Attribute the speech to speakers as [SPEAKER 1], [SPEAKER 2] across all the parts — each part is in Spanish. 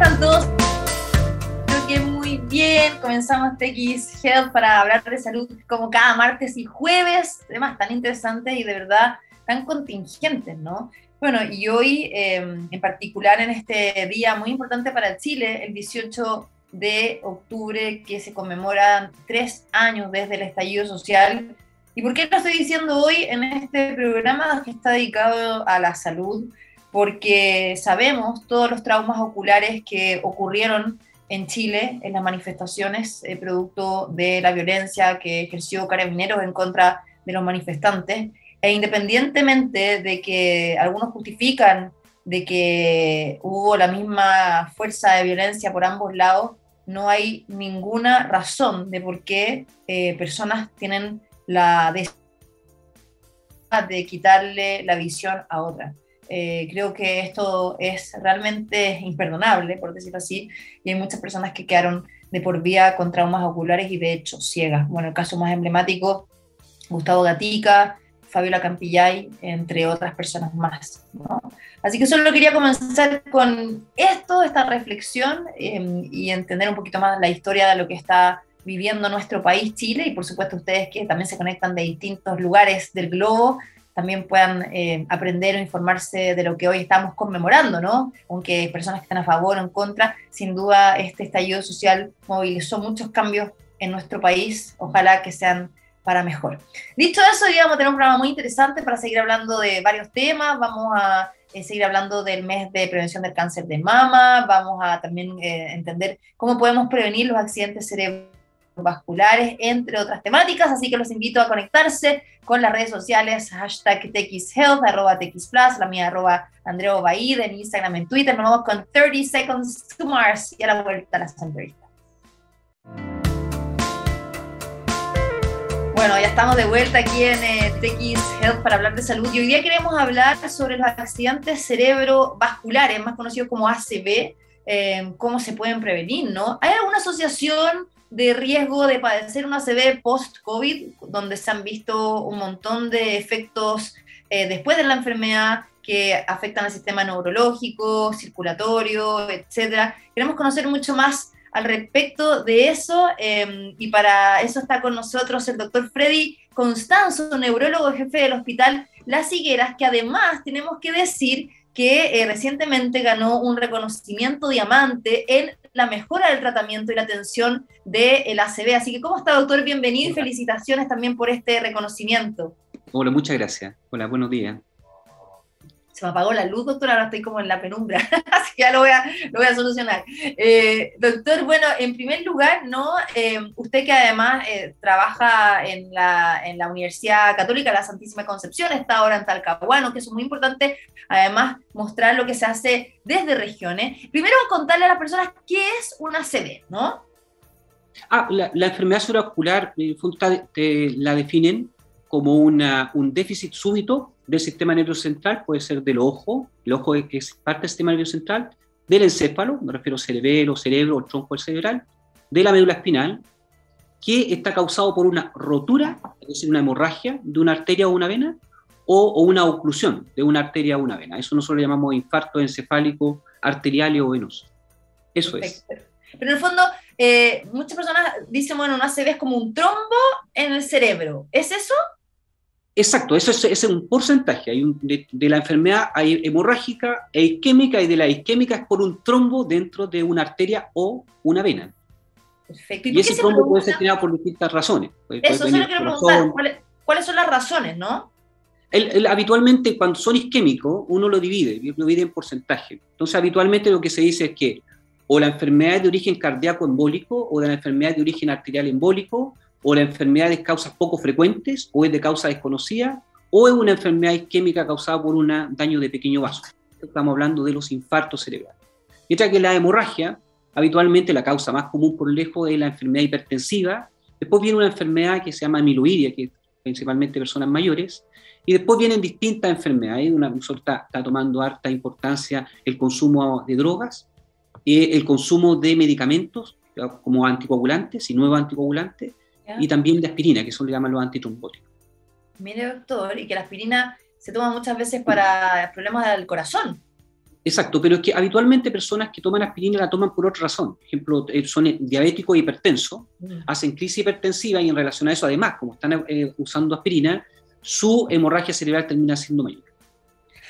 [SPEAKER 1] están todos? Creo que muy bien. Comenzamos TX Health para hablar de salud como cada martes y jueves. Temas tan interesantes y de verdad tan contingentes, ¿no? Bueno, y hoy em, en particular en este día muy importante para Chile, el 18 de octubre, que se conmemoran tres años desde el estallido social. ¿Y por qué lo estoy diciendo hoy en este programa que está dedicado a la salud? Porque sabemos todos los traumas oculares que ocurrieron en Chile en las manifestaciones eh, producto de la violencia que ejerció Carabineros en contra de los manifestantes. E independientemente de que algunos justifican de que hubo la misma fuerza de violencia por ambos lados, no hay ninguna razón de por qué eh, personas tienen la de quitarle la visión a otra. Eh, creo que esto es realmente imperdonable, por decirlo así, y hay muchas personas que quedaron de por vía con traumas oculares y de hecho ciegas. Bueno, el caso más emblemático, Gustavo Gatica, Fabiola Campillay, entre otras personas más. Así que solo quería comenzar con esto, esta reflexión em, y entender un poquito más la historia de lo que está viviendo nuestro país, Chile, y por supuesto ustedes que también se conectan de distintos lugares del globo también puedan eh, aprender o informarse de lo que hoy estamos conmemorando, ¿no? Aunque personas que están a favor o en contra, sin duda este estallido social movilizó muchos cambios en nuestro país, ojalá que sean para mejor. Dicho eso, hoy vamos a tener un programa muy interesante para seguir hablando de varios temas, vamos a eh, seguir hablando del mes de prevención del cáncer de mama, vamos a también eh, entender cómo podemos prevenir los accidentes cerebrales vasculares, entre otras temáticas, así que los invito a conectarse con las redes sociales, hashtag TXHealth, arroba TXPlus, la mía arroba Andreo Baid, en Instagram, en Twitter, nos vamos con 30 Seconds to Mars y a la vuelta a la entrevistas. Bueno, ya estamos de vuelta aquí en eh, TX Health para hablar de salud y hoy día queremos hablar sobre los accidentes cerebrovasculares, más conocidos como ACV, eh, cómo se pueden prevenir, ¿no? ¿Hay alguna asociación de riesgo de padecer una ACV post-COVID, donde se han visto un montón de efectos eh, después de la enfermedad que afectan al sistema neurológico, circulatorio, etc. Queremos conocer mucho más al respecto de eso em, y para eso está con nosotros el doctor Freddy Constanzo, neurólogo jefe del Hospital Las Higueras, que además tenemos que decir que eh, recientemente ganó un reconocimiento diamante en la mejora del tratamiento y la atención del ACV. Así que, ¿cómo está, doctor? Bienvenido y felicitaciones también por este reconocimiento.
[SPEAKER 2] Hola, muchas gracias. Hola, buenos días
[SPEAKER 1] se me apagó la luz, doctor, ahora estoy como en la penumbra, así que ya lo voy a, solucionar. Eh, doctor, bueno, en primer lugar, ¿no? Eh, usted que además eh, trabaja en la, Universidad Católica la Santísima Concepción, está ahora en Talcahuano, que es muy importante, además, mostrar lo que se hace desde regiones. Primero, contarle a las personas qué es una CB, ¿no?
[SPEAKER 2] Ah, la, la enfermedad cerebrovascular, la definen como un déficit súbito del sistema nervioso central, puede ser del ojo, el ojo es parte del sistema nervioso central, del encéfalo, me refiero cerebelo, cerebro, o tronco cerebral, de la médula espinal, que está causado por una rotura, es decir, una hemorragia de una arteria o una vena, o, una oclusión de una arteria o una vena. Eso nosotros lo llamamos infarto encefálico, arterial o venoso. Eso es.
[SPEAKER 1] Pero en el fondo, eh, muchas personas dicen, bueno, una ACV es como un trombo en el cerebro. ¿Es eso?
[SPEAKER 2] Exacto, eso es, un porcentaje. Hay de, la enfermedad hay hemorrágica e isquémica, y de la isquémica es por un trombo dentro de una arteria o una vena. Perfecto. ¿Y, ese trombo puede ser creado por distintas razones.
[SPEAKER 1] eso, solo quiero preguntar. ¿Cuáles, son las razones, no?
[SPEAKER 2] habitualmente, cuando son isquémicos, uno lo divide, lo divide en porcentaje. Entonces, habitualmente lo que se dice es que o la enfermedad es de origen cardíaco embólico o de la enfermedad de origen arterial embólico o la enfermedad de causas poco frecuentes, o es de causa desconocida, o es una enfermedad isquémica causada por un daño de pequeño vaso. Estamos hablando de los infartos cerebrales. Mientras que la hemorragia, habitualmente la causa más común por lejos es la enfermedad hipertensiva, después viene una enfermedad que se llama amiloidia, que es principalmente personas mayores, y después vienen distintas enfermedades, una está, está tomando harta importancia el consumo de drogas, eh, el consumo de medicamentos como anticoagulantes y nuevos anticoagulantes, y también de aspirina, que son le llaman los antitrombóticos.
[SPEAKER 1] Mire, doctor, y que la aspirina se toma muchas veces para problemas del corazón.
[SPEAKER 2] Exacto, pero es que habitualmente personas que toman aspirina la toman por otra razón. Por ejemplo, eh, son diabéticos e hipertensos, mm. hacen crisis hipertensiva y en relación a eso, además, como están eh, usando aspirina, su hemorragia cerebral termina siendo mayor.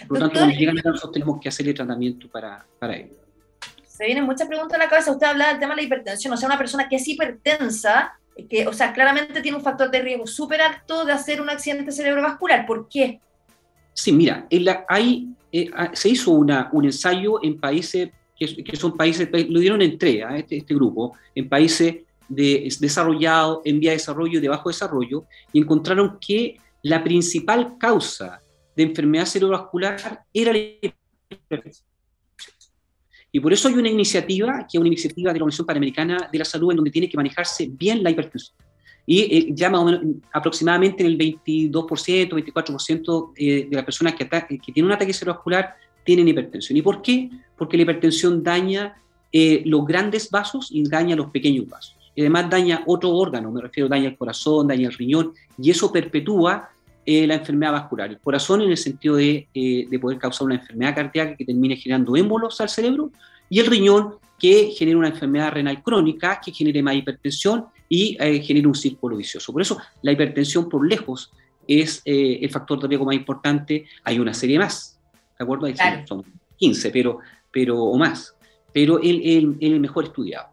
[SPEAKER 2] Por lo tanto, cuando llegan a nosotros tenemos que hacerle tratamiento para, para ello.
[SPEAKER 1] Se vienen muchas preguntas a la cabeza. Usted habla del tema de la hipertensión, o sea, una persona que es hipertensa, que, o sea, claramente tiene un factor de riesgo súper alto de hacer un accidente cerebrovascular. ¿Por qué?
[SPEAKER 2] Sí, mira, hay, eh, ah, se hizo una, un ensayo en países que, son países, lo dieron en tres, a este, este, grupo, en países de, desarrollados, en vía de desarrollo y de bajo desarrollo, y encontraron que la principal causa de enfermedad cerebrovascular era la hipertensión. Y por eso hay una iniciativa, que es una iniciativa de la Organización Panamericana de la Salud, en donde tiene que manejarse bien la hipertensión y eh, ya más o menos aproximadamente el 22%, 24% eh, de las personas que, que tienen un ataque cerebrovascular tienen hipertensión. ¿Y por qué? Porque la hipertensión daña eh, los grandes vasos y daña los pequeños vasos. Y además daña otro órgano, me refiero, daña el corazón, daña el riñón, y eso perpetúa la enfermedad vascular. El corazón en el sentido de, de poder causar una enfermedad cardíaca que termine generando émbolos al cerebro, y el riñón que genera una enfermedad renal crónica que genere más hipertensión y eh, genera un círculo vicioso. Por eso la hipertensión por lejos es eh, el factor de riesgo más importante. Hay una serie más, ¿de acuerdo? Hay Son 15, pero, pero, o más, pero el, el, el mejor estudiado.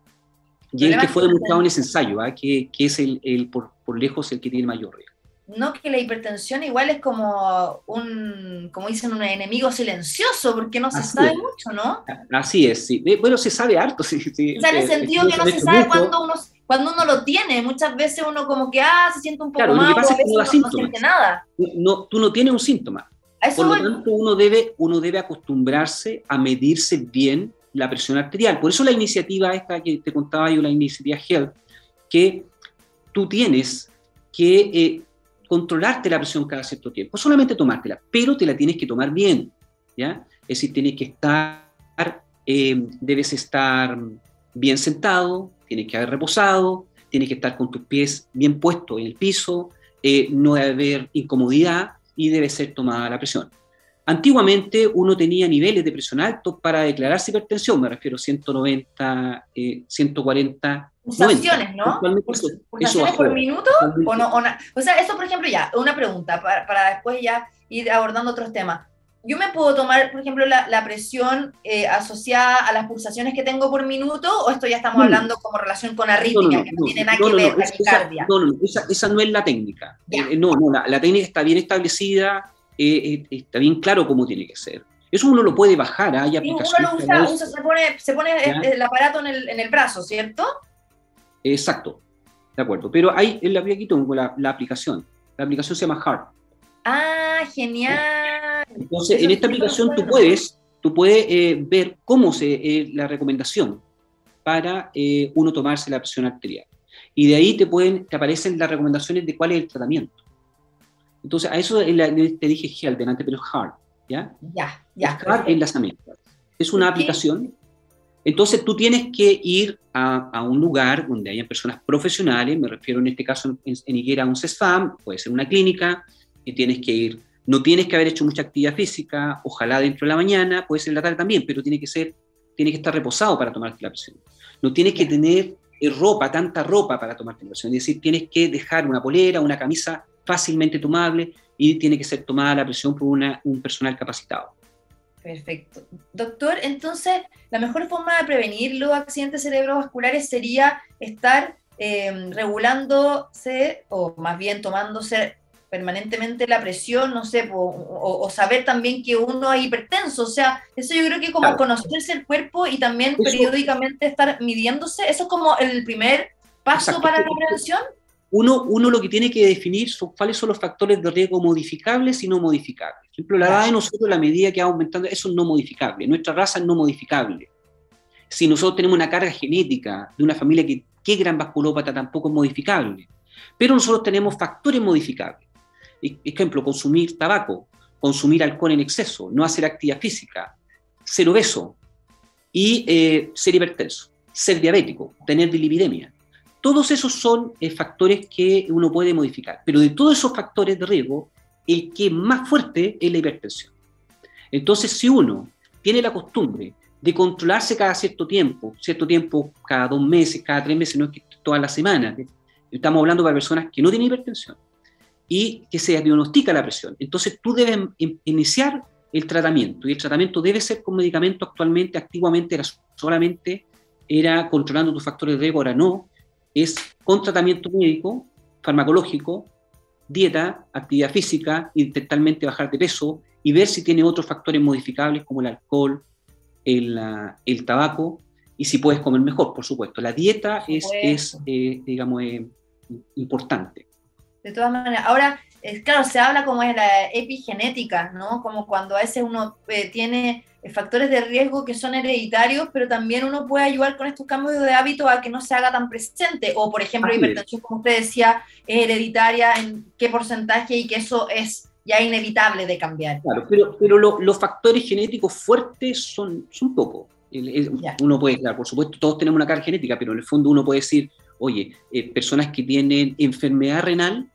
[SPEAKER 2] Y el que fue demostrado en ese ensayo, ¿ah? que, que, es el, el por, por lejos el que tiene el mayor riesgo
[SPEAKER 1] no que la hipertensión igual es como un, como dicen, un enemigo silencioso, porque no se sabe mucho, ¿no?
[SPEAKER 2] Así es, sí. Bueno, se sabe harto, sí.
[SPEAKER 1] sí. O sea, en el eh, sentido que no se sabe cuándo uno, cuando uno lo tiene. Muchas veces uno como que, ah, se siente un poco claro, mal, o a veces no, no, siente nada.
[SPEAKER 2] No, tú no tienes un síntoma. Por lo tanto, uno debe, uno debe acostumbrarse a medirse bien la presión arterial. Por eso la iniciativa esta que te contaba yo, la iniciativa Health, que tú tienes que eh, controlarte la presión cada cierto tiempo, solamente tomártela, pero te la tienes que tomar bien, ¿ya? Es decir, tienes que estar, eh, debes estar bien sentado, tienes que haber reposado, tienes que estar con tus pies bien puestos en el piso, eh, no debe haber incomodidad y debe ser tomada la presión. Antiguamente uno tenía niveles de presión altos para declararse hipertensión, me refiero a 190, 140
[SPEAKER 1] Pulsaciones, ¿no? ¿Pulsaciones por minuto? O, no, o, sea, eso, por ejemplo, ya, una pregunta para, para, después ya ir abordando otros temas. Yo me puedo tomar, por ejemplo, la, la presión eh, asociada a las pulsaciones que tengo por minuto, o esto ya estamos hablando como relación con arritmia, que no, tiene nada que ver, taquicardia.
[SPEAKER 2] No, no, esa, esa, no es la técnica. Eh, no, no, la, la, técnica está bien establecida, eh, está bien claro cómo tiene que ser. Eso uno lo puede bajar, hay aplicaciones.
[SPEAKER 1] Uno lo usa, se pone, se pone el, aparato en el, en el brazo, ¿cierto?
[SPEAKER 2] Exacto, de acuerdo. Pero hay, en la, la, aplicación. La aplicación se llama Heart.
[SPEAKER 1] Ah, genial.
[SPEAKER 2] Entonces, en esta aplicación tú puedes, tú puedes eh, ver cómo se eh, la recomendación para eh, uno tomarse la presión arterial. Y de ahí te pueden, te aparecen las recomendaciones de cuál es el tratamiento. Entonces, a eso te dije Health delante, pero Heart, ¿ya?
[SPEAKER 1] Ya, ya.
[SPEAKER 2] Heart enlazamiento. Es una aplicación entonces tú tienes que ir a, un lugar donde haya personas profesionales, me refiero en este caso en, en a un CESFAM, puede ser una clínica, y tienes que ir, no tienes que haber hecho mucha actividad física, ojalá dentro de la mañana, puede ser en la tarde también, pero tiene que ser, tiene que estar reposado para tomarte la presión. No tienes que tener eh, ropa, tanta ropa para tomarte la presión, es decir, tienes que dejar una polera, una camisa fácilmente tomable y tiene que ser tomada la presión por un personal capacitado.
[SPEAKER 1] Perfecto. Doctor, entonces, la mejor forma de prevenir los accidentes cerebrovasculares sería estar eh, regulándose, o más bien tomándose permanentemente la presión, no sé, o, saber también que uno es hipertenso. O sea, eso yo creo que como conocerse el cuerpo y también periódicamente estar midiéndose, eso es como el primer paso para la prevención
[SPEAKER 2] uno, uno lo que tiene que definir son cuáles son los factores de riesgo modificables y no modificables. Por ejemplo, la edad de nosotros, la medida que va aumentando, eso es no modificable. Nuestra raza es no modificable. Si nosotros tenemos una carga genética de una familia que, qué gran vasculópata, tampoco es modificable. Pero nosotros tenemos factores modificables. Ejemplo, consumir tabaco, consumir alcohol en exceso, no hacer actividad física, ser obeso y eh, ser hipertenso, ser diabético, tener bilipidemia. Todos esos son eh, factores que uno puede modificar, pero de todos esos factores de riesgo, el que más fuerte es la hipertensión. Entonces, si uno tiene la costumbre de controlarse cada cierto tiempo, cierto tiempo cada dos meses, cada tres meses, no es que todas las semanas, estamos hablando para personas que no tienen hipertensión y que se diagnostica la presión. Entonces tú debes iniciar el tratamiento y el tratamiento debe ser con medicamento actualmente, activamente era solamente era controlando tus factores de riesgo, ahora no, es con tratamiento médico, farmacológico, dieta, actividad física, intentalmente bajar de peso y ver si tiene otros factores modificables como el alcohol, el, el tabaco y si puedes comer mejor, por supuesto. La dieta es, es eh, digamos, eh, importante.
[SPEAKER 1] De todas maneras, ahora, es, claro, se habla como es la epigenética, ¿no? Como cuando a veces uno eh, tiene factores de riesgo que son hereditarios, pero también uno puede ayudar con estos cambios de hábito a que no se haga tan presente. O, por ejemplo, la hipertensión, como usted decía, es hereditaria, en qué porcentaje y que eso es ya inevitable de cambiar.
[SPEAKER 2] Claro, pero, pero los factores genéticos fuertes son, son pocos. Uno puede, claro, por supuesto, todos tenemos una carga genética, pero en el fondo uno puede decir, oye, eh, personas que tienen enfermedad renal,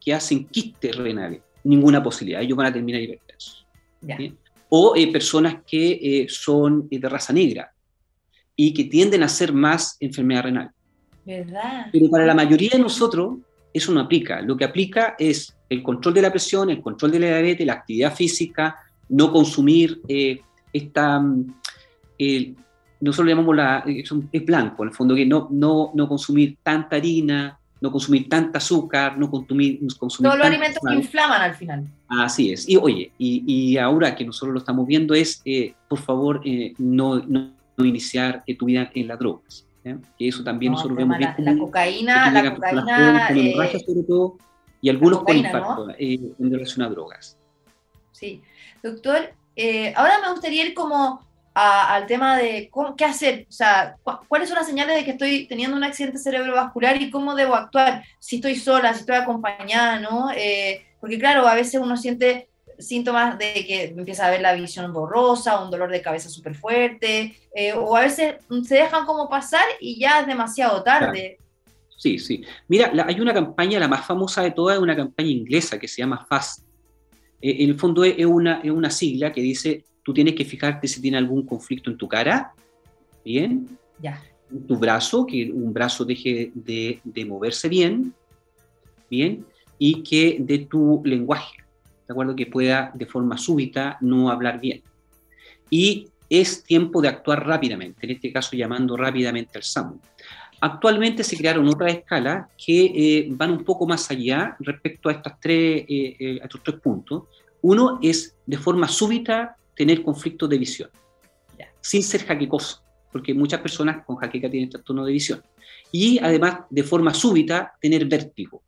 [SPEAKER 2] que hacen quistes renales, ninguna posibilidad, ellos van a terminar hipertensos. O eh, personas que eh, son de raza negra y que tienden a ser más enfermedad renal.
[SPEAKER 1] ¿Verdad?
[SPEAKER 2] Pero para la mayoría de nosotros, eso no aplica. Lo que aplica es el control de la presión, el control de la diabetes, la actividad física, no consumir eh, esta... Mm, nosotros le llamamos la... Es blanco, en el fondo, que no, no, no consumir tanta harina, no consumir tanta azúcar, no consumir... consumir
[SPEAKER 1] Todos los alimentos que inflaman al final.
[SPEAKER 2] Así es. Y oye, y, y ahora que nosotros lo estamos viendo es, eh, por favor, eh, no, no, iniciar tu vida en las drogas. Que eso también nosotros vemos
[SPEAKER 1] la, la, cocaína, la cocaína...
[SPEAKER 2] Eh, sobre todo, y algunos con impacto eh, en relación a drogas.
[SPEAKER 1] Sí. Doctor, eh, ahora me gustaría ir como al tema de qué hacer, o sea, cuáles son las señales de que estoy teniendo un accidente cerebrovascular y cómo debo actuar, si estoy sola, si estoy acompañada, ¿no? porque claro, a veces uno siente síntomas de que empieza a ver la visión borrosa, un dolor de cabeza súper fuerte, eh, o a veces se dejan como pasar y ya es demasiado tarde.
[SPEAKER 2] Sí, sí. Mira, hay una campaña, la más famosa de todas, es una campaña inglesa que se llama FAST. Eh, en el fondo es una, es una sigla que dice, tú tienes que fijarte si tiene algún conflicto en tu cara, ¿bien?
[SPEAKER 1] Ya.
[SPEAKER 2] En tu brazo, que un brazo deje de, de moverse bien, ¿bien? Y que de tu lenguaje ¿de acuerdo? Que pueda de forma súbita no hablar bien. Y es tiempo de actuar rápidamente, en este caso llamando rápidamente al SAMU. Actualmente se crearon otras escalas que eh, van un poco más allá respecto a, estas tres, eh, eh, estos tres puntos. Uno es de forma súbita tener conflictos de visión, sin ser jaquecoso, porque muchas personas con jaqueca tienen trastorno de visión. Y además, de forma súbita, tener vértigo.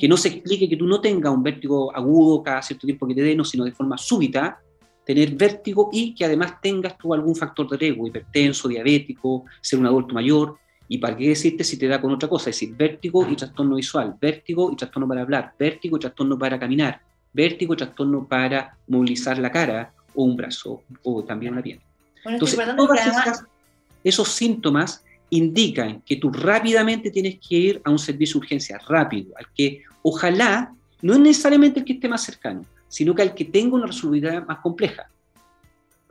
[SPEAKER 2] Que no se explique que tú no tengas un vértigo agudo cada cierto tiempo que te dé, no, sino de forma súbita, tener vértigo y que además tengas tú algún factor de riesgo, hipertenso, diabético, ser un adulto mayor. ¿Y para qué decirte si te da con otra cosa? Es decir, vértigo y trastorno visual, vértigo y trastorno para hablar, vértigo y trastorno para caminar, vértigo trastorno para movilizar la cara o un brazo o también una pierna. Entonces, todos esos síntomas indican que tú rápidamente tienes que ir a un servicio de urgencia, rápido, al que ojalá, no es necesariamente el que esté más cercano, sino que al que tenga una resolubilidad más compleja.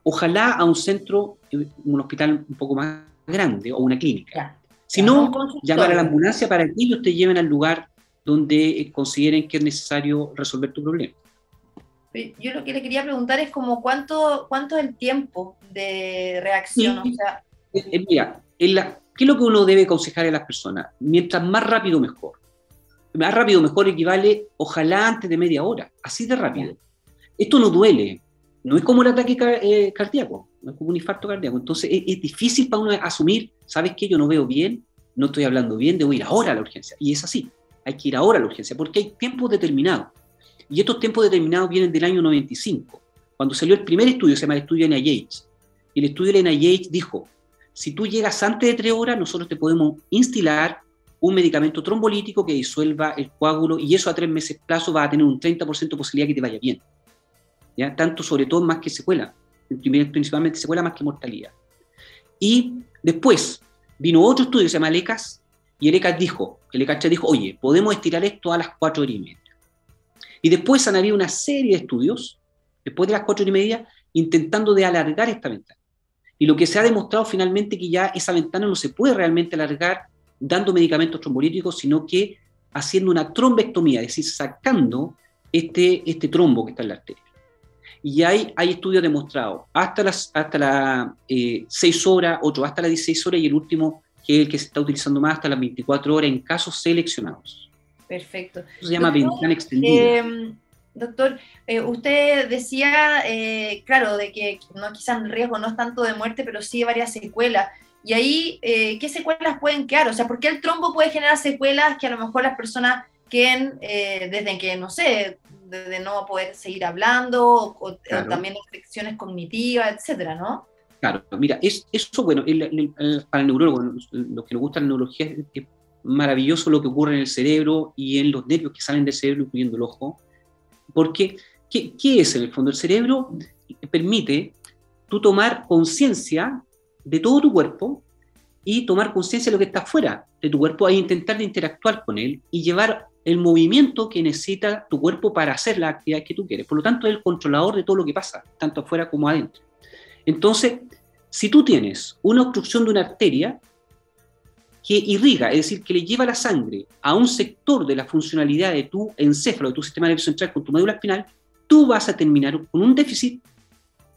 [SPEAKER 2] Ojalá a un centro, un hospital un poco más grande o una clínica. Si no, llamar a la ambulancia para que ellos te lleven al lugar donde eh, consideren que es necesario resolver tu problema.
[SPEAKER 1] Yo lo que le quería preguntar es como cuánto, cuánto es el tiempo de reacción.
[SPEAKER 2] Eh, eh, mira, en la, ¿Qué es lo que uno debe aconsejar a las personas? Mientras más rápido, mejor. Más rápido, mejor equivale, ojalá antes de media hora, así de rápido. Esto no duele, no es como el ataque eh, cardíaco, no es como un infarto cardíaco. Entonces es, difícil para uno asumir, ¿sabes qué? Yo no veo bien, no estoy hablando bien, debo ir ahora a la urgencia. Y es así, hay que ir ahora a la urgencia, porque hay tiempos determinados. Y estos tiempos determinados vienen del año 95, cuando salió el primer estudio, se llama el estudio NIH. Y el estudio de NIH dijo, si tú llegas antes de tres horas, nosotros te podemos instilar un medicamento trombolítico que disuelva el coágulo y eso a tres meses plazo va a tener un 30% de posibilidad que te vaya bien. ¿Ya? Tanto sobre todo más que secuela, principalmente secuela más que mortalidad. Y después vino otro estudio que se llama LECAS y el dijo, el dijo, oye, podemos estirar esto a las cuatro horas y media. Y después han habido una serie de estudios, después de las cuatro horas y media, intentando de alargar esta ventana. Y lo que se ha demostrado finalmente que ya esa ventana no se puede realmente alargar dando medicamentos trombolíticos, sino que haciendo una trombectomía, es decir, sacando este, este trombo que está en la arteria. Y hay, hay estudios demostrados hasta las hasta las 6 eh, horas, otro hasta las 16 horas y el último, que es el que se está utilizando más, hasta las 24 horas en casos seleccionados.
[SPEAKER 1] Perfecto.
[SPEAKER 2] Eso se llama ventana extendida.
[SPEAKER 1] Em, doctor, eh, usted decía, eh, claro, de que no, quizás el riesgo no es tanto de muerte, pero sí varias secuelas. Y ahí, ¿qué secuelas pueden quedar? O sea, ¿por qué el trombo puede generar secuelas que a lo mejor las personas queden desde que, no sé, de, no poder seguir hablando, o, también infecciones cognitivas, etcétera, ¿no?
[SPEAKER 2] Claro, mira, es, eso, bueno, para el neurólogo, los que nos gusta la neurología, es, maravilloso lo que ocurre en el cerebro y en los nervios que salen del cerebro, incluyendo el ojo, porque, ¿qué, es en el fondo? El cerebro permite tú tomar conciencia de todo tu cuerpo y tomar conciencia de lo que está fuera de tu cuerpo e intentar interactuar con él y llevar el movimiento que necesita tu cuerpo para hacer la actividad que tú quieres. Por lo tanto, es el controlador de todo lo que pasa, tanto afuera como adentro. Entonces, si tú tienes una obstrucción de una arteria que irriga, es decir, que le lleva la sangre a un sector de la funcionalidad de tu encéfalo, de tu sistema nervioso central con tu médula espinal, tú vas a terminar con un déficit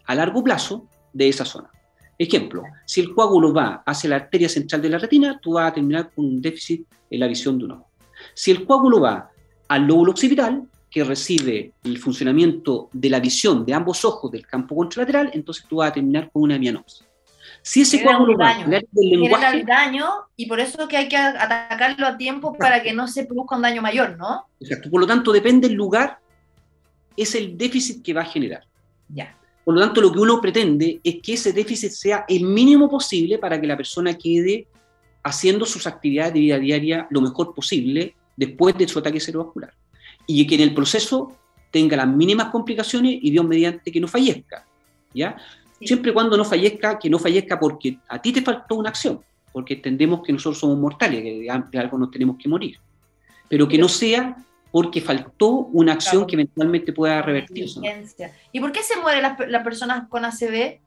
[SPEAKER 2] a largo plazo de esa zona. Ejemplo, si el coágulo va hacia la arteria central de la retina, tú vas a terminar con un déficit en la visión de un ojo. Si el coágulo va al lóbulo occipital, que recibe el funcionamiento de la visión de ambos ojos del campo contralateral, entonces tú vas a terminar con una mianopsia.
[SPEAKER 1] Si ese coágulo va al lenguaje... daño y por eso que hay que atacarlo a tiempo para que no se produzca un daño mayor, ¿no?
[SPEAKER 2] Exacto. Por lo tanto, depende del lugar, es el déficit que va a generar.
[SPEAKER 1] Ya.
[SPEAKER 2] Por lo tanto, lo que uno pretende es que ese déficit sea el mínimo posible para que la persona quede haciendo sus actividades de vida diaria lo mejor posible después de su ataque cerebrovascular. Y que en el proceso tenga las mínimas complicaciones y Dios mediante que no fallezca. ¿ya? Siempre y cuando no fallezca, que no fallezca porque a ti te faltó una acción, porque entendemos que nosotros somos mortales, que de algo nos tenemos que morir. Pero que no sea porque faltó una acción que eventualmente pueda revertirse.
[SPEAKER 1] ¿Y por qué se mueren las personas con ACV?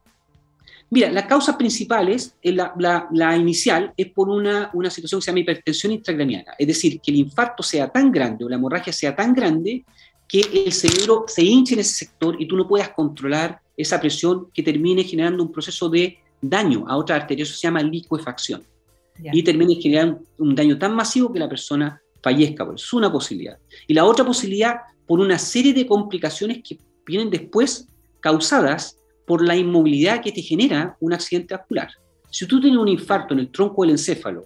[SPEAKER 2] Mira, las causas principales, eh, la, la, inicial, es por una, una, situación que se llama hipertensión intracraniana, es decir, que el infarto sea tan grande o la hemorragia sea tan grande que el cerebro se hinche en ese sector y tú no puedas controlar esa presión que termine generando un proceso de daño a otra arteria, eso se llama liquefacción, y termine generando un daño tan masivo que la persona fallezca, por eso es una posibilidad. Y la otra posibilidad, por una serie de complicaciones que vienen después causadas por la inmovilidad que te genera un accidente vascular. Si tú tienes un infarto en el tronco del encéfalo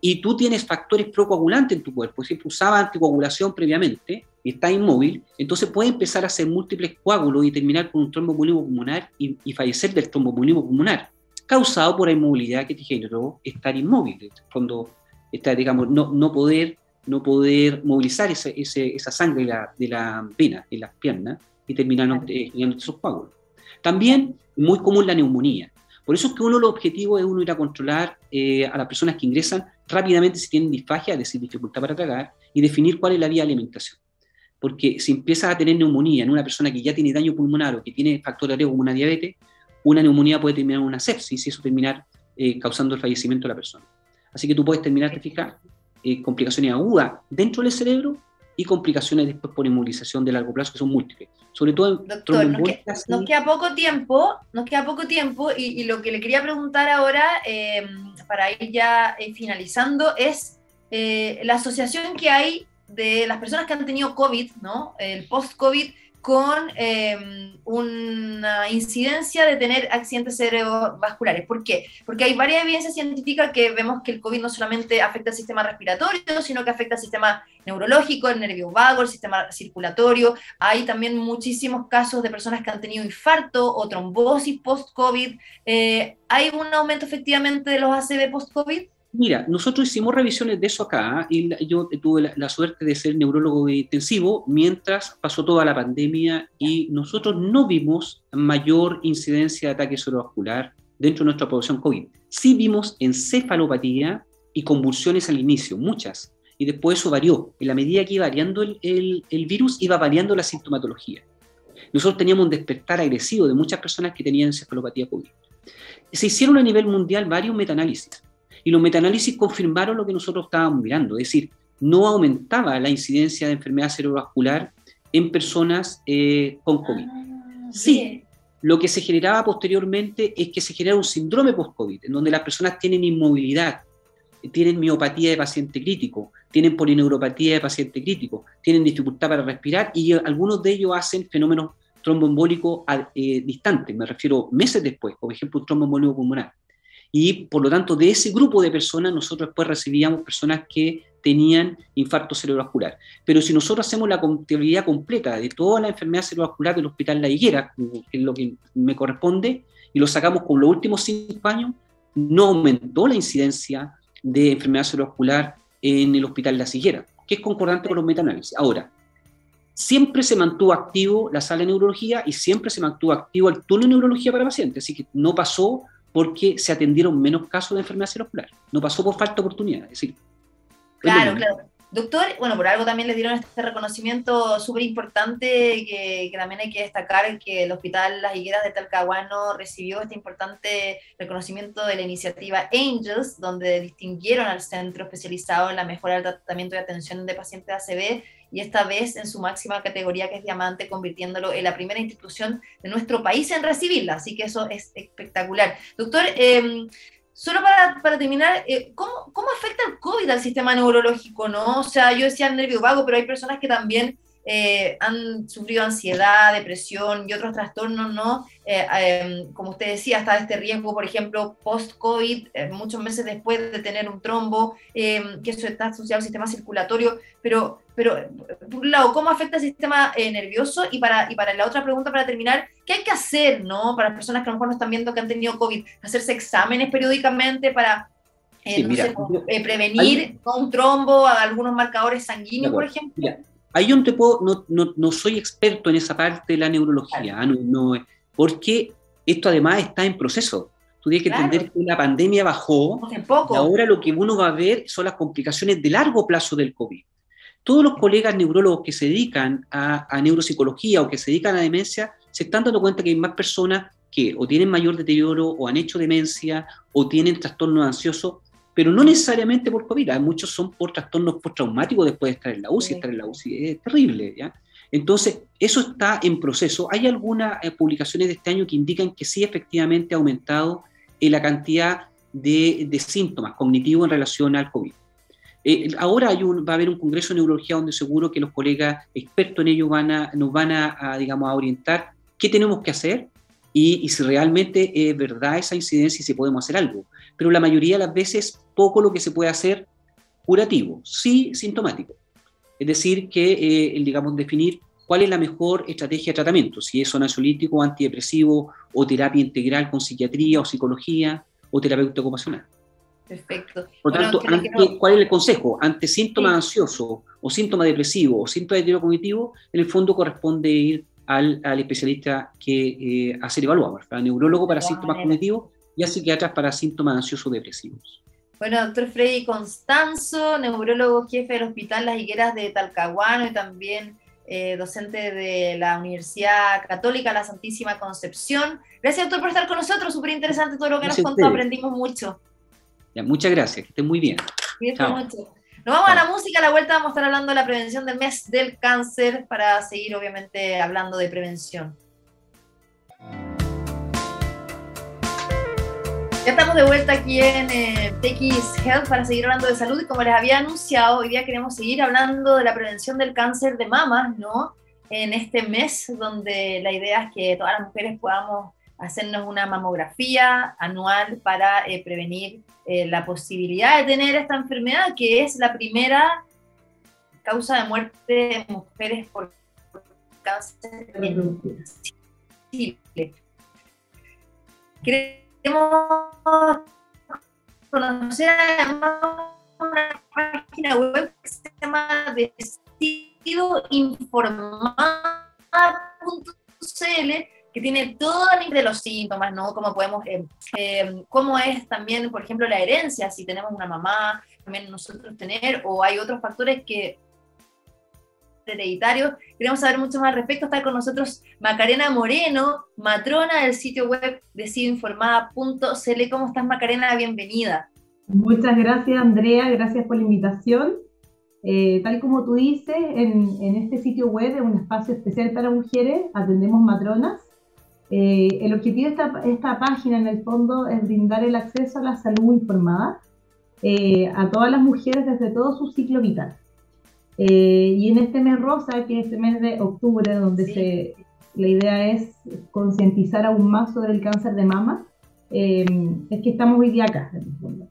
[SPEAKER 2] y tú tienes factores procoagulantes en tu cuerpo, si usaba anticoagulación previamente y está inmóvil, entonces puede empezar a hacer múltiples coágulos y terminar con un tromboembolismo pulmonar y, fallecer del tromboembolismo pulmonar, causado por la inmovilidad que te generó estar inmóvil, cuando está, digamos, no, no poder no poder movilizar esa sangre de la, de la vena en las piernas y terminar generando esos coágulos. También muy común la neumonía. Por eso es que uno de los objetivos es uno ir a controlar eh, a las personas que ingresan rápidamente si tienen disfagia, es decir, dificultad para tragar, y definir cuál es la vía de alimentación. Porque si empiezas a tener neumonía en una persona que ya tiene daño pulmonar o que tiene factor de como una diabetes, una neumonía puede terminar en una sepsis y eso terminar eh, causando el fallecimiento de la persona. Así que tú puedes terminar, te fijas, eh, complicaciones agudas dentro del cerebro y complicaciones después por inmovilización de largo plazo que son múltiples. Sobre todo en
[SPEAKER 1] Doctor, nos, queda, poco tiempo, nos queda poco tiempo y, lo que le quería preguntar ahora, em, para ir ya eh, finalizando, es eh, la asociación que hay de las personas que han tenido COVID, ¿no? El post-COVID con em, una incidencia de tener accidentes cerebrovasculares. ¿Por qué? Porque hay varias evidencias científicas que vemos que el COVID no solamente afecta al sistema respiratorio, sino que afecta al sistema neurológico, el nervio vago, el sistema circulatorio. Hay también muchísimos casos de personas que han tenido infarto o trombosis post-COVID. Eh, ¿Hay un aumento efectivamente de los ACV post-COVID?
[SPEAKER 2] Mira, nosotros hicimos revisiones de eso acá y yo tuve la, suerte de ser neurólogo intensivo mientras pasó toda la pandemia y nosotros no vimos mayor incidencia de ataque cerebrovascular dentro de nuestra población COVID. Sí vimos encefalopatía y convulsiones al inicio, muchas, y después eso varió. En la medida que iba variando el, el virus, iba variando la sintomatología. nosotros teníamos un despertar agresivo de muchas personas que tenían encefalopatía COVID. Se hicieron a nivel mundial varios metaanálisis y los metaanálisis confirmaron lo que nosotros estábamos mirando, es decir, no aumentaba la incidencia de enfermedad cerebrovascular en personas eh, con COVID. Ah, sí, lo que se generaba posteriormente es que se genera un síndrome post-COVID, en donde las personas tienen inmovilidad, tienen miopatía de paciente crítico, tienen polineuropatía de paciente crítico, tienen dificultad para respirar y algunos de ellos hacen fenómenos tromboembólicos eh, distantes, me refiero meses después, por ejemplo, un tromboembólico pulmonar. Y por lo tanto, de ese grupo de personas, nosotros después recibíamos personas que tenían infarto cerebrovascular. Pero si nosotros hacemos la contabilidad completa de toda la enfermedad cerebrovascular del Hospital La Higuera, que es lo que me corresponde, y lo sacamos con los últimos cinco años, no aumentó la incidencia de enfermedad cerebrovascular en el Hospital La Higuera, que es concordante con los metaanálisis. Ahora, siempre se mantuvo activo la sala de neurología y siempre se mantuvo activo el turno de neurología para pacientes, así que no pasó porque se atendieron menos casos de enfermedad cerebrovascular, no pasó por falta de oportunidad, es decir,
[SPEAKER 1] Claro, claro. Doctor, bueno, por algo también le dieron este reconocimiento súper importante que, también hay que destacar que el Hospital Las Higueras de Talcahuano recibió este importante reconocimiento de la iniciativa Angels, donde distinguieron al centro especializado en la mejora del tratamiento y atención de pacientes ACV y esta vez en su máxima categoría que es diamante, convirtiéndolo en la primera institución de nuestro país en recibirla. Así que eso es espectacular. Doctor, eh, Solo para, para terminar, eh, ¿cómo, ¿cómo, afecta el COVID al sistema neurológico? ¿no? O sea, yo decía nervio vago, pero hay personas que también eh, han sufrido ansiedad, depresión y otros trastornos, ¿no? Eh, em, como usted decía, está este riesgo, por ejemplo, post-COVID, muchos meses después de tener un trombo, em, que eso está asociado al sistema circulatorio, pero, pero por un lado, ¿cómo afecta el sistema nervioso? Y para, y para la otra pregunta, para terminar, ¿qué hay que hacer, ¿no? Para las personas que a lo mejor no están viendo que han tenido COVID, hacerse exámenes periódicamente para prevenir un trombo, algunos marcadores sanguíneos, por ejemplo.
[SPEAKER 2] Ahí yo no, te puedo, no, no, no, soy experto en esa parte de la neurología, ¿ah? no, porque esto además está en proceso. Tú tienes que entender que la pandemia bajó y ahora lo que uno va a ver son las complicaciones de largo plazo del COVID. Todos los colegas neurólogos que se dedican a, a neuropsicología o que se dedican a demencia se están dando cuenta que hay más personas que o tienen mayor deterioro o han hecho demencia o tienen trastorno ansioso pero no necesariamente por COVID, muchos son por trastornos postraumáticos después de estar en la UCI, estar en la UCI es terrible, ¿ya? Entonces, eso está en proceso. Hay algunas eh, publicaciones de este año que indican que sí efectivamente ha aumentado eh, la cantidad de, síntomas cognitivos en relación al COVID. Eh, ahora hay un, va a haber un congreso de neurología donde seguro que los colegas expertos en ello van a, nos van a, digamos, a orientar qué tenemos que hacer y, y, si realmente es verdad esa incidencia y si podemos hacer algo. Pero la mayoría de las veces poco lo que se puede hacer curativo, sí sintomático. Es decir, que, eh, digamos, definir cuál es la mejor estrategia de tratamiento, si es ansiolítico, antidepresivo o terapia integral con psiquiatría o psicología o terapeuta ocupacional.
[SPEAKER 1] Perfecto.
[SPEAKER 2] Por tanto, ¿cuál es el consejo? Ante síntomas ansiosos o síntomas depresivos o síntomas de deterioro cognitivo, en el fondo corresponde ir al, al especialista que eh, hacer evaluado, al neurólogo para síntomas cognitivos y a psiquiatras para síntomas ansiosos depresivos.
[SPEAKER 1] Bueno, doctor Freddy Constanzo, neurólogo jefe del Hospital Las Higueras de Talcahuano y también eh, docente de la Universidad Católica La Santísima Concepción. Gracias, doctor, por estar con nosotros. Súper interesante todo lo que nos contó. Aprendimos mucho.
[SPEAKER 2] Ya, muchas gracias. Que estén muy bien.
[SPEAKER 1] mucho. Nos vamos a la música. A la vuelta vamos a estar hablando de la prevención del mes del cáncer para seguir, obviamente, hablando de prevención. Ya estamos de vuelta aquí en eh, TX Health para seguir hablando de salud y como les había anunciado, hoy día queremos seguir hablando de la prevención del cáncer de mama, ¿no? En este mes donde la idea es que todas las mujeres podamos hacernos una mamografía anual para eh, prevenir eh, la posibilidad de tener esta enfermedad, que es la primera causa de muerte de mujeres por cáncer Chile queremos conocer una página web que se llama vestidoinformada.cl que tiene todo de los síntomas, ¿no? Cómo podemos, eh, eh, cómo es también, por ejemplo, la herencia, si tenemos una mamá, también nosotros tener, o hay otros factores que hereditario. Queremos saber mucho más al respecto. Está con nosotros Macarena Moreno, matrona del sitio web de sidoinformada.cl. ¿Cómo estás, Macarena? Bienvenida.
[SPEAKER 3] Muchas gracias, Andrea. Gracias por la invitación. Eh, tal como tú dices, en, en, este sitio web es un espacio especial para mujeres, atendemos matronas. Eh, el objetivo de esta, esta, página, en el fondo, es brindar el acceso a la salud informada eh, a todas las mujeres desde todo su ciclo vital. y en este mes rosa, que es este mes de octubre, donde se, la idea es concientizar aún más sobre el cáncer de mama, es que estamos hoy día acá, en el fondo.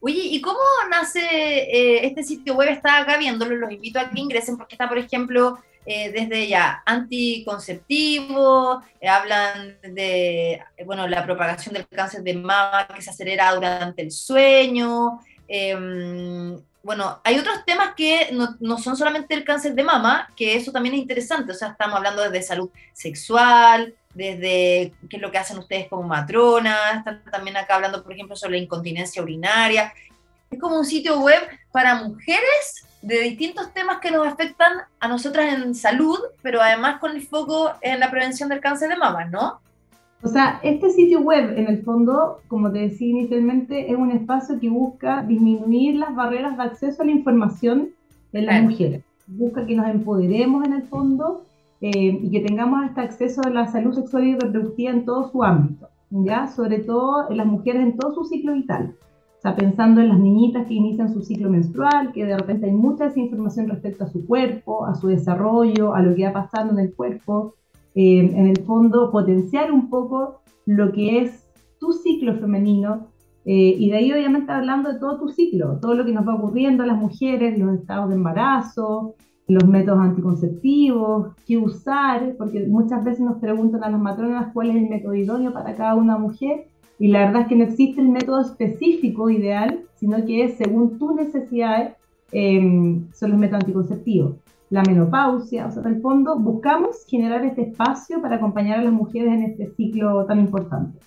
[SPEAKER 1] Oye, ¿y cómo nace eh, este sitio web? Está acá viéndolo, los invito a que ingresen porque está, por ejemplo, eh, desde ya anticonceptivo, eh, hablan de, bueno, la propagación del cáncer de mama que se acelera durante el sueño. Em, bueno, hay otros temas que no, no, son solamente el cáncer de mama, que eso también es interesante, o sea, estamos hablando desde salud sexual, desde qué es lo que hacen ustedes como matronas, están también acá hablando, por ejemplo, sobre la incontinencia urinaria. Es como un sitio web para mujeres de distintos temas que nos afectan a nosotras en salud, pero además con el foco en la prevención del cáncer de mama, ¿no?
[SPEAKER 3] O sea, este sitio web, en el fondo, como te decía inicialmente, es un espacio que busca disminuir las barreras de acceso a la información de las mujeres. Busca que nos empoderemos en el fondo eh, y que tengamos este acceso a la salud sexual y reproductiva en todo su ámbito, ¿ya? Sobre todo en las mujeres en todo su ciclo vital. O sea, pensando en las niñitas que inician su ciclo menstrual, que de repente hay mucha desinformación respecto a su cuerpo, a su desarrollo, a lo que va pasando en el cuerpo. Eh, en el fondo, potenciar un poco lo que es tu ciclo femenino eh, y de ahí obviamente hablando de todo tu ciclo, todo lo que nos va ocurriendo a las mujeres, los estados de embarazo, los métodos anticonceptivos, qué usar, porque muchas veces nos preguntan a las matronas cuál es el método idóneo para cada una mujer, y la verdad es que no existe el método específico ideal, sino que es según tus necesidades, em, son los métodos anticonceptivos. La menopausia, o sea, en el fondo buscamos generar este espacio para acompañar a las mujeres en este ciclo tan importante.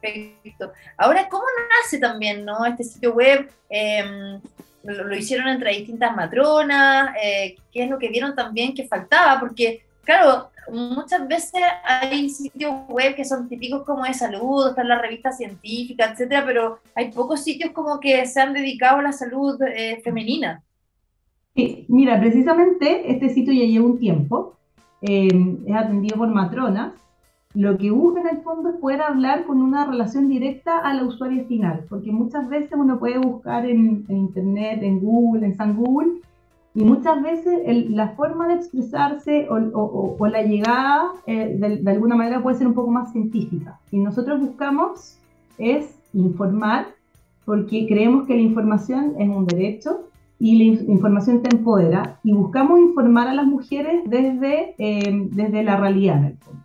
[SPEAKER 1] Perfecto. Ahora, ¿cómo nace también ¿no? este sitio web? Eh, lo, hicieron entre distintas matronas, eh, qué es lo que vieron también que faltaba, porque claro, muchas veces hay sitios web que son típicos como de salud, están las revistas científicas, etcétera, pero hay pocos sitios como que se han dedicado a la salud eh, femenina.
[SPEAKER 3] mira, precisamente este sitio ya lleva un tiempo, eh, es atendido por matronas, lo que busca en el fondo es poder hablar con una relación directa a la usuaria final, porque muchas veces uno puede buscar en, Internet, en Google, en San Google, y muchas veces la forma de expresarse o, la llegada eh, de, alguna manera puede ser un poco más científica. Y nosotros buscamos es informar, porque creemos que la información es un derecho y la información te empodera, y buscamos informar a las mujeres desde, eh, desde la realidad en el fondo.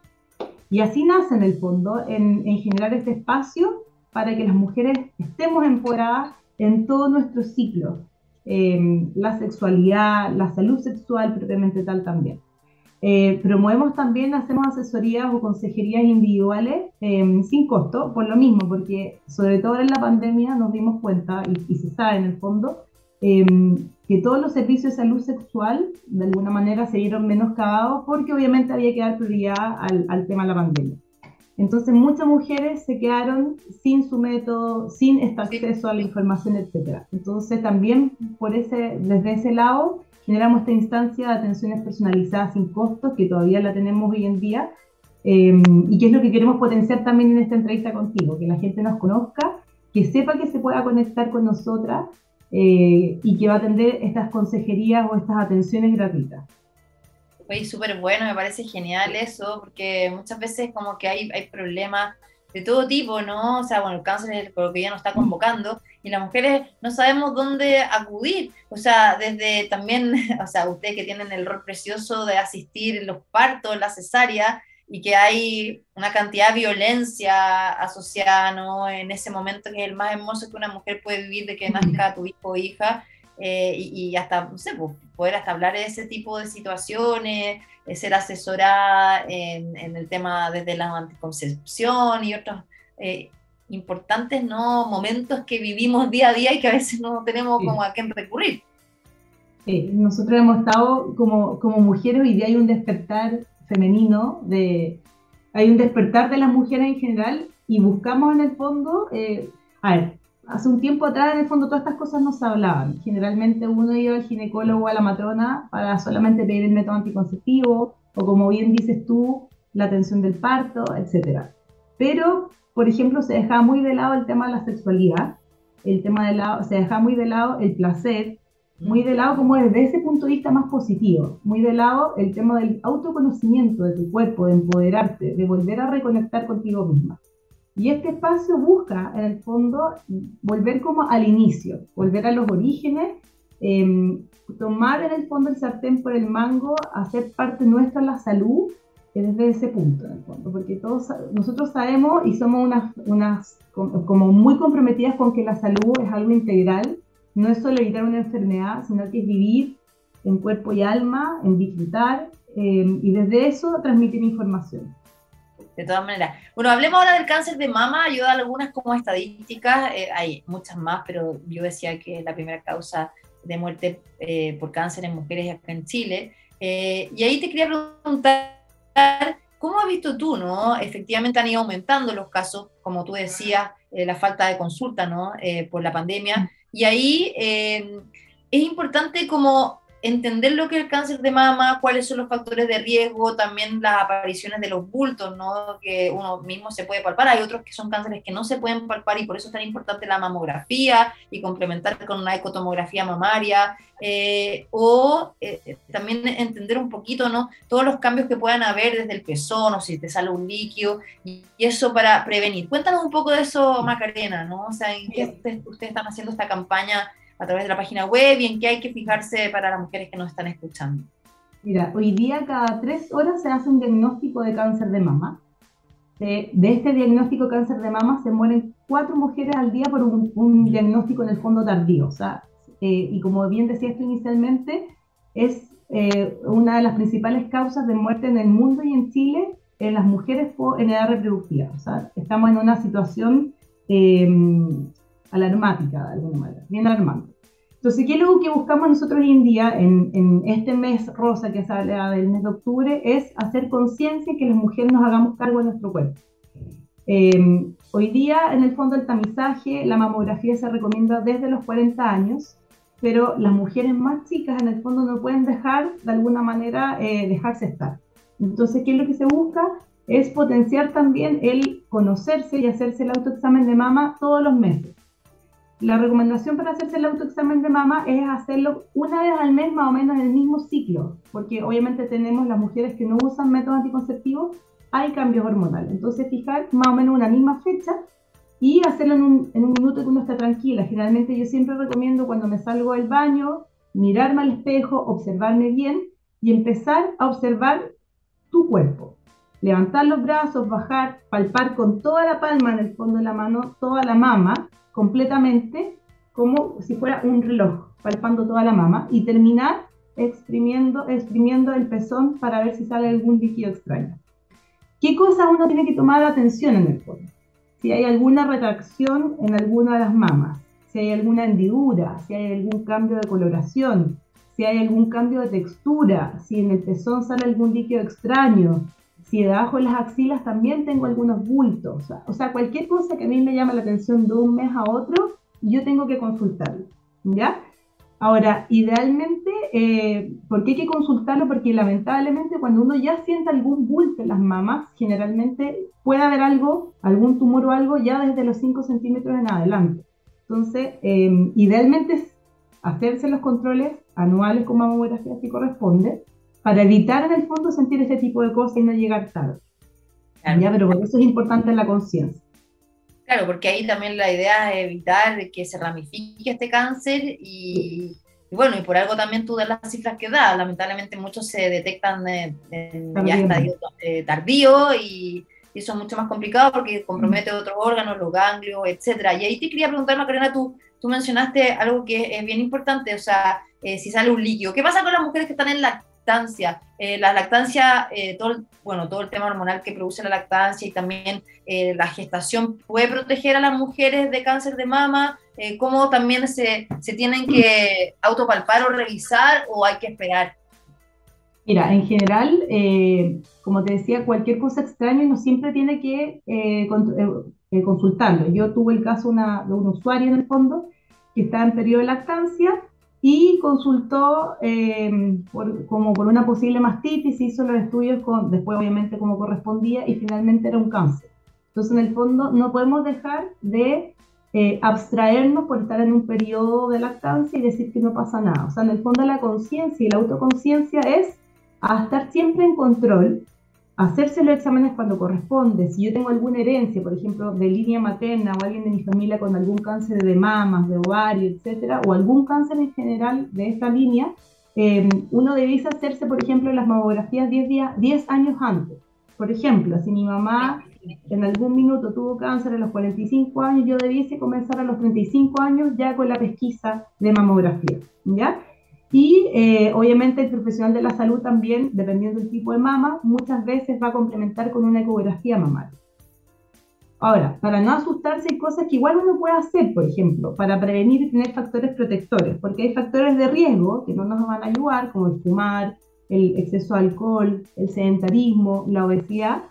[SPEAKER 3] Y así nace en el fondo, en, generar este espacio para que las mujeres estemos empoderadas en todo nuestro ciclo, em, la sexualidad, la salud sexual propiamente tal también. Eh, promovemos también, hacemos asesorías o consejerías individuales em, sin costo, por lo mismo, porque sobre todo en la pandemia nos dimos cuenta, y, y se sabe en el fondo, Em, que todos los servicios de salud sexual de alguna manera se vieron menoscabados porque obviamente había que dar prioridad al, al, tema de la pandemia. Entonces muchas mujeres se quedaron sin su método, sin este acceso a la información, etc. Entonces también por ese, desde ese lado generamos esta instancia de atenciones personalizadas sin costos que todavía la tenemos hoy en día em, y que es lo que queremos potenciar también en esta entrevista contigo, que la gente nos conozca, que sepa que se pueda conectar con nosotras eh, y que va a atender estas consejerías o estas atenciones gratuitas.
[SPEAKER 1] Oye, súper bueno, me parece genial eso, porque muchas veces como que hay, hay problemas de todo tipo, ¿no? O sea, bueno, el cáncer es lo que ya nos está convocando y las mujeres no sabemos dónde acudir. O sea, desde también, o sea, ustedes que tienen el rol precioso de asistir en los partos, la cesárea, y que hay una cantidad de violencia asociada ¿no? en ese momento que es el más hermoso que una mujer puede vivir de que nazca tu hijo o hija eh, y, hasta, no sé, pues, poder hasta hablar de ese tipo de situaciones, ser asesorada en, en, el tema desde la anticoncepción y otros eh, importantes ¿no? momentos que vivimos día a día y que a veces no tenemos como a quién recurrir.
[SPEAKER 3] Eh, nosotros hemos estado como, como mujeres, hoy día hay un despertar femenino, de, hay un despertar de las mujeres en general y buscamos en el fondo, eh, a ver, hace un tiempo atrás en el fondo todas estas cosas no se hablaban. Generalmente uno iba al ginecólogo o a la matrona para solamente pedir el método anticonceptivo o como bien dices tú, la atención del parto, etc. Pero, por ejemplo, se dejaba muy de lado el tema de la sexualidad, el tema de lado, se dejaba muy de lado el placer, muy de lado como desde ese punto de vista más positivo, muy de lado el tema del autoconocimiento de tu cuerpo, de empoderarte, de volver a reconectar contigo misma. Y este espacio busca, en el fondo, volver como al inicio, volver a los orígenes, em, tomar en el fondo el sartén por el mango, hacer parte nuestra la salud desde ese punto, en el fondo, porque todos nosotros sabemos y somos unas como muy comprometidas con que la salud es algo integral, no es solo evitar una enfermedad, sino que es vivir en cuerpo y alma, en disfrutar, em, y desde eso transmitir información
[SPEAKER 1] de todas maneras. Bueno, hablemos ahora del cáncer de mama. Yo algunas como estadísticas, eh, hay muchas más, pero yo decía que es la primera causa de muerte eh, por cáncer en mujeres acá en Chile. Eh, y ahí te quería preguntar, ¿cómo has visto tú, no? Efectivamente han ido aumentando los casos, como tú decías, la falta de consulta, ¿no? por la pandemia. Y ahí es importante como entender lo que es el cáncer de mama, cuáles son los factores de riesgo, también las apariciones de los bultos, ¿no? que uno mismo se puede palpar. Hay otros que son cánceres que no se pueden palpar y por eso es tan importante la mamografía y complementar con una ecotomografía mamaria. Eh, o eh, también entender un poquito ¿no? todos los cambios que puedan haber desde el pezón o si te sale un líquido y, eso para prevenir. Cuéntanos un poco de eso, Macarena, ¿no? O sea, ¿en qué ustedes, ustedes están haciendo esta campaña? A través de la página web y en qué hay que fijarse para las mujeres que nos están escuchando?
[SPEAKER 3] Mira, hoy día cada tres horas se hace un diagnóstico de cáncer de mama. De, este diagnóstico de cáncer de mama se mueren cuatro mujeres al día por un, diagnóstico en el fondo tardío. O sea, eh, y como bien decía esto inicialmente, es eh, una de las principales causas de muerte en el mundo y en Chile en las mujeres en edad reproductiva. O sea, estamos en una situación eh, alarmática de alguna manera, bien alarmante. Entonces, ¿qué es lo que buscamos nosotros hoy en día, en, este mes rosa que sale del mes de octubre, es hacer conciencia que las mujeres nos hagamos cargo de nuestro cuerpo. Eh, hoy día, en el fondo, el tamizaje, la mamografía se recomienda desde los 40 años, pero las mujeres más chicas, en el fondo, no pueden dejar, de alguna manera, eh, dejarse estar. Entonces, ¿qué es lo que se busca? Es potenciar también el conocerse y hacerse el autoexamen de mama todos los meses. La recomendación para hacerse el autoexamen de mama es hacerlo una vez al mes más o menos en el mismo ciclo, porque obviamente tenemos las mujeres que no usan métodos anticonceptivos, hay cambios hormonales. Entonces fijar más o menos una misma fecha y hacerlo en un, en un minuto que uno está tranquila. Generalmente yo siempre recomiendo cuando me salgo del baño, mirarme al espejo, observarme bien y empezar a observar tu cuerpo. Levantar los brazos, bajar, palpar con toda la palma en el fondo de la mano, toda la mama completamente como si fuera un reloj, palpando toda la mama y terminar exprimiendo, exprimiendo el pezón para ver si sale algún líquido extraño. ¿Qué cosa uno tiene que tomar atención en el fondo? Si hay alguna retracción en alguna de las mamas, si hay alguna hendidura, si hay algún cambio de coloración, si hay algún cambio de textura, si en el pezón sale algún líquido extraño, si debajo de las axilas también tengo algunos bultos, o sea, cualquier cosa que a mí me llama la atención de un mes a otro, yo tengo que consultarlo, ¿ya? Ahora, idealmente, eh, ¿por qué hay que consultarlo? Porque lamentablemente cuando uno ya siente algún bulto en las mamas, generalmente puede haber algo, algún tumor o algo ya desde los 5 centímetros en adelante. Entonces, eh, idealmente es hacerse los controles anuales con mamografía si corresponde, para evitar en el fondo sentir ese tipo de cosas y no llegar tarde. ¿Ya? Pero por eso es importante la conciencia.
[SPEAKER 1] Claro, porque ahí también la idea es evitar que se ramifique este cáncer y, bueno, y por algo también tú das las cifras que das. Lamentablemente muchos se detectan en, ya estadio eh, tardío y, eso es mucho más complicado porque compromete mm. otros órganos, los ganglios, etcétera. Y ahí te quería preguntar, Macarena, tú, tú mencionaste algo que es bien importante, o sea, eh, si sale un líquido. ¿Qué pasa con las mujeres que están en la lactancia. Eh, la lactancia, eh, todo, el, bueno, todo el tema hormonal que produce la lactancia y también eh, la gestación puede proteger a las mujeres de cáncer de mama, cómo también se, se tienen que autopalpar o revisar o hay que esperar.
[SPEAKER 3] Mira, en general, como te decía, cualquier cosa extraña no siempre tiene que consultarlo. Yo tuve el caso de un usuario en el fondo que está en periodo de lactancia y consultó eh, como por una posible mastitis, hizo los estudios con, después obviamente como correspondía y finalmente era un cáncer. Entonces en el fondo no podemos dejar de eh, abstraernos por estar en un periodo de lactancia y decir que no pasa nada. O sea, en el fondo la conciencia y la autoconciencia es a estar siempre en control hacerse los exámenes cuando corresponde. Si yo tengo alguna herencia, por ejemplo, de línea materna o alguien de mi familia con algún cáncer de mamas, de ovario, etcétera, o algún cáncer en general de esta línea, eh, uno debiese hacerse, por ejemplo, las mamografías 10, días, 10 años antes. Por ejemplo, si mi mamá en algún minuto tuvo cáncer a los 45 años, yo debiese comenzar a los 35 años ya con la pesquisa de mamografía. ¿Ya? Y eh, obviamente el profesional de la salud también, dependiendo del tipo de mama, muchas veces va a complementar con una ecografía mamaria. Ahora, para no asustarse hay cosas que igual uno puede hacer, por ejemplo, para prevenir y tener factores protectores, porque hay factores de riesgo que no nos van a ayudar, como el fumar, el exceso de alcohol, el sedentarismo, la obesidad,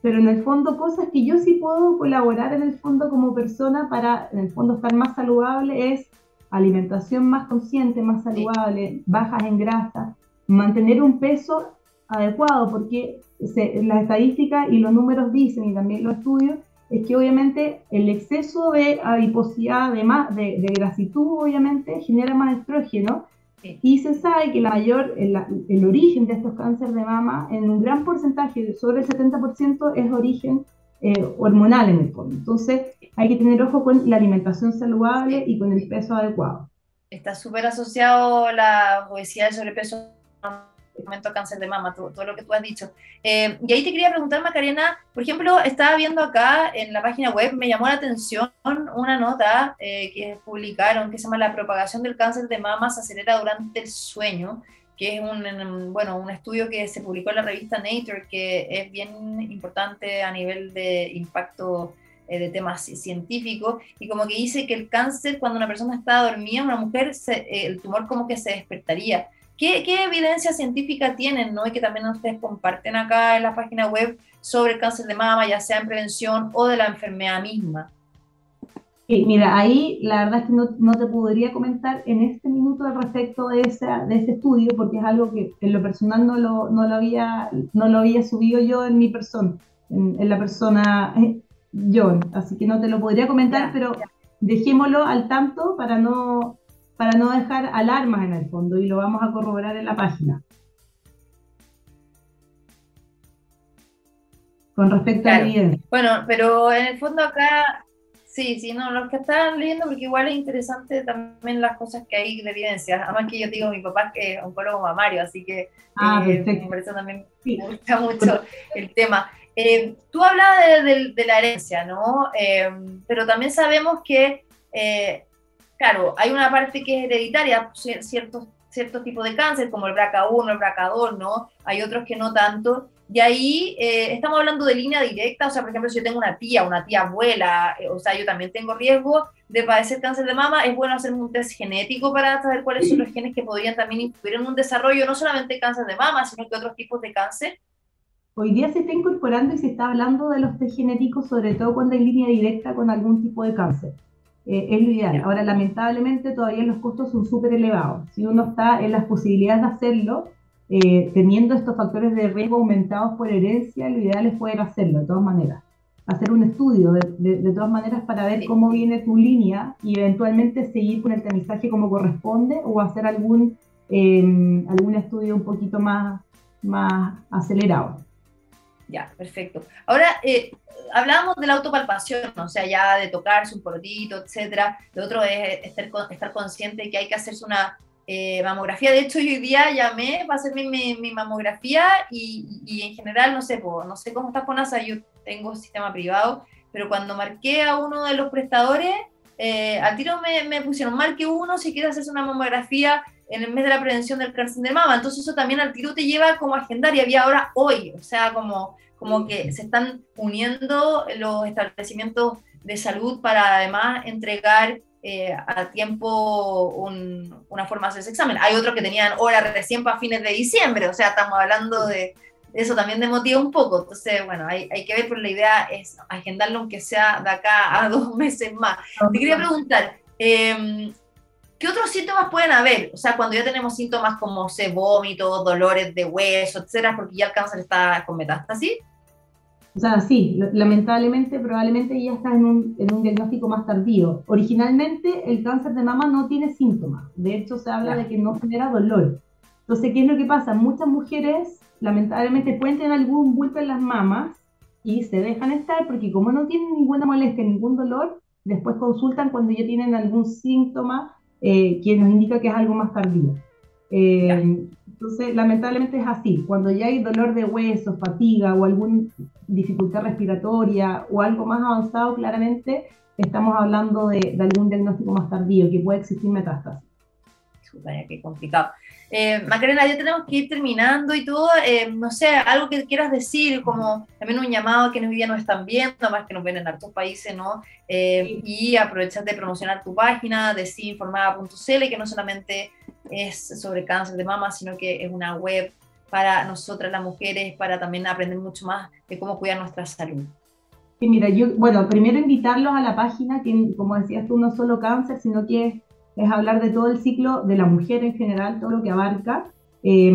[SPEAKER 3] pero en el fondo cosas que yo sí puedo colaborar en el fondo como persona para en el fondo estar más saludable es alimentación más consciente, más saludable, bajas en grasa, mantener un peso adecuado, porque las estadísticas y los números dicen, y también los estudios, es que obviamente el exceso de adiposidad, de, más, de, grasitud, obviamente, genera más estrógeno, y se sabe que la mayor, el, el, origen de estos cánceres de mama, en un gran porcentaje, sobre el 70%, es origen eh, hormonal en el fondo. Entonces hay que tener ojo con la alimentación saludable y con el peso adecuado.
[SPEAKER 1] Está súper asociado la obesidad y el sobrepeso momento cáncer de mama, todo, lo que tú has dicho. Eh, y ahí te quería preguntar, Macarena, por ejemplo, estaba viendo acá en la página web, me llamó la atención una nota eh, que publicaron que se llama La propagación del cáncer de mama se acelera durante el sueño que es un, bueno, un estudio que se publicó en la revista Nature, que es bien importante a nivel de impacto eh, de temas científicos, y como que dice que el cáncer, cuando una persona está dormida, una mujer, eh, el tumor como que se despertaría. ¿Qué, ¿Qué, evidencia científica tienen, no? Y que también ustedes comparten acá en la página web sobre el cáncer de mama, ya sea en prevención o de la enfermedad misma
[SPEAKER 3] mira, ahí la verdad es que no, no, te podría comentar en este minuto al respecto de ese, de ese estudio, porque es algo que en lo personal no lo, no lo, había, no lo había subido yo en mi persona, en, la persona eh, yo, así que no te lo podría comentar, pero dejémoslo al tanto para no, para no dejar alarmas en el fondo y lo vamos a corroborar en la página. Con respecto a la evidencia.
[SPEAKER 1] Bueno, pero en el fondo acá Sí, sí, no, los que están leyendo, porque igual es interesante también las cosas que hay de evidencia. Además que yo digo, mi papá que es oncólogo mamario, así que ah, eh, por eso también me gusta mucho el tema. Eh, tú hablabas de, la herencia, ¿no? Eh, pero también sabemos que, claro, hay una parte que es hereditaria, ciertos ciertos tipos de cáncer, como el BRCA1, el BRCA2, ¿no? Hay otros que no tanto. Y ahí eh, estamos hablando de línea directa, o sea, por ejemplo, si yo tengo una tía, una tía abuela, eh, o sea, yo también tengo riesgo de padecer cáncer de mama, es bueno hacer un test genético para saber cuáles son los genes que podrían también influir en un desarrollo, no solamente cáncer de mama, sino que otros tipos de cáncer.
[SPEAKER 3] Hoy día se está incorporando y se está hablando de los test genéticos, sobre todo cuando hay línea directa con algún tipo de cáncer. Eh, es lo ideal. Ahora, lamentablemente, todavía los costos son súper elevados. Si uno está en las posibilidades de hacerlo, eh, teniendo estos factores de riesgo aumentados por herencia, lo ideal es poder hacerlo de todas maneras. Hacer un estudio de, de, todas maneras para ver cómo viene tu línea y eventualmente seguir con el tamizaje como corresponde o hacer algún, eh, algún estudio un poquito más, más acelerado.
[SPEAKER 1] Ya, perfecto. Ahora, eh, hablábamos de la autopalpación, o sea, ya de tocarse un porotito, etcétera. Lo otro es estar, estar consciente de que hay que hacerse una eh, mamografía. De hecho, yo hoy día llamé para hacerme mi, mamografía y, en general, no sé, no sé cómo está FONASA, yo tengo sistema privado, pero cuando marqué a uno de los prestadores, eh, al tiro me, me, pusieron, marque uno si quiere hacerse una mamografía en el mes de la prevención del cáncer de mama. Entonces eso también al tiro te lleva como a agendar y había ahora hoy, o sea, como, como que se están uniendo los establecimientos de salud para además entregar eh, a tiempo una forma de ese examen. Hay otros que tenían hora recién para fines de diciembre, o sea, estamos hablando de, eso también demotiva un poco. Entonces, bueno, hay, hay, que ver, pero la idea es agendarlo aunque sea de acá a dos meses más. Te quería preguntar, eh, ¿Qué otros síntomas pueden haber? O sea, cuando ya tenemos síntomas como se vómitos, dolores de hueso, etcétera, porque ya el cáncer está con metástasis.
[SPEAKER 3] O sea, sí, lamentablemente, probablemente ya está en un, en un, diagnóstico más tardío. Originalmente, el cáncer de mama no tiene síntomas. De hecho, se habla de que no genera dolor. Entonces, ¿qué es lo que pasa? Muchas mujeres, lamentablemente, pueden tener algún bulto en las mamas y se dejan estar porque como no tienen ninguna molestia, ningún dolor, después consultan cuando ya tienen algún síntoma eh, que nos indica que es algo más tardío. Eh, entonces, lamentablemente es así. Cuando ya hay dolor de hueso, fatiga o alguna dificultad respiratoria o algo más avanzado, claramente estamos hablando de, de algún diagnóstico más tardío, que puede existir metástasis.
[SPEAKER 1] Qué complicado. Eh, Macarena, ya tenemos que ir terminando y todo. Eh, no sé, algo que quieras decir, como también un llamado a quienes hoy día nos están viendo, más que nos ven en hartos países, ¿no? Eh, y aprovechar de promocionar tu página de que no solamente es sobre cáncer de mama, sino que es una web para nosotras las mujeres, para también aprender mucho más de cómo cuidar nuestra salud.
[SPEAKER 3] Sí, mira, yo, bueno, primero invitarlos a la página, que como decías tú, no solo cáncer, sino que es hablar de todo el ciclo de la mujer en general, todo lo que abarca. Eh,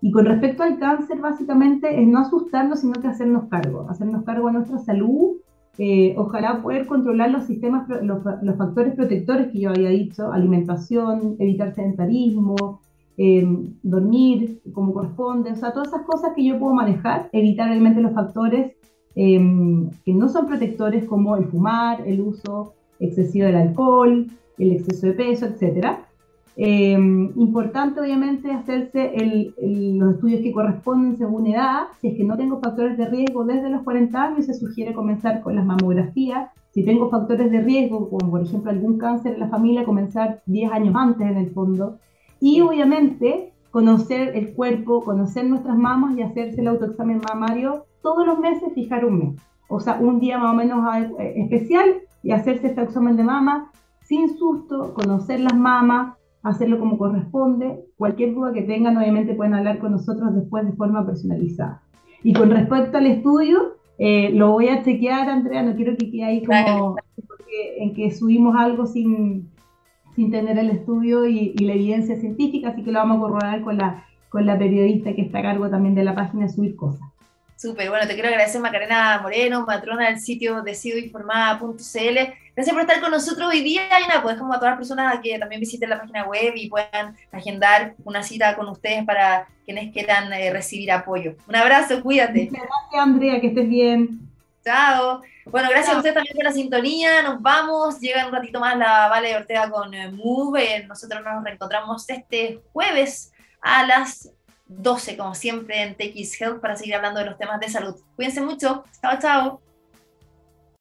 [SPEAKER 3] y con respecto al cáncer, básicamente es no asustarnos, sino que hacernos cargo, hacernos cargo de nuestra salud, eh, ojalá poder controlar los sistemas, los, los, factores protectores que yo había dicho, alimentación, evitar sedentarismo, eh, dormir como corresponde, o sea, todas esas cosas que yo puedo manejar, evitar realmente los factores que no son protectores como el fumar, el uso excesivo del alcohol, el exceso de peso, etc. Em, importante, obviamente, hacerse los estudios que corresponden según edad. Si es que no tengo factores de riesgo desde los 40 años, se sugiere comenzar con las mamografías. Si tengo factores de riesgo, como por ejemplo algún cáncer en la familia, comenzar 10 años antes en el fondo. Y obviamente conocer el cuerpo, conocer nuestras mamas y hacerse el autoexamen mamario todos los meses, fijar un mes. O sea, un día más o menos eh, especial y hacerse este examen de mama sin susto, conocer las mamas, hacerlo como corresponde. Cualquier duda que tengan, obviamente pueden hablar con nosotros después de forma personalizada. Y con respecto al estudio, eh, lo voy a chequear, Andrea, no quiero que quede ahí como en que subimos algo sin, sin tener el estudio y, y, la evidencia científica, así que lo vamos a corroborar con la, con la periodista que está a cargo también de la página de subir cosas.
[SPEAKER 1] Súper, bueno, te quiero agradecer Macarena Moreno, matrona del sitio decidoinformada.cl. Gracias por estar con nosotros hoy día y nada, pues como a todas las personas que también visiten la página web y puedan agendar una cita con ustedes para quienes quieran eh, recibir apoyo. Un abrazo, cuídate.
[SPEAKER 3] Gracias, Andrea, que estés bien.
[SPEAKER 1] Chao. Bueno, gracias a ustedes también por la sintonía. Nos vamos. Llega un ratito más la Vale de Ortega con eh, Move. Nosotros nos reencontramos este jueves a las 12, como siempre, en TX Health para seguir hablando de los temas de salud. Cuídense mucho. Chao, chao.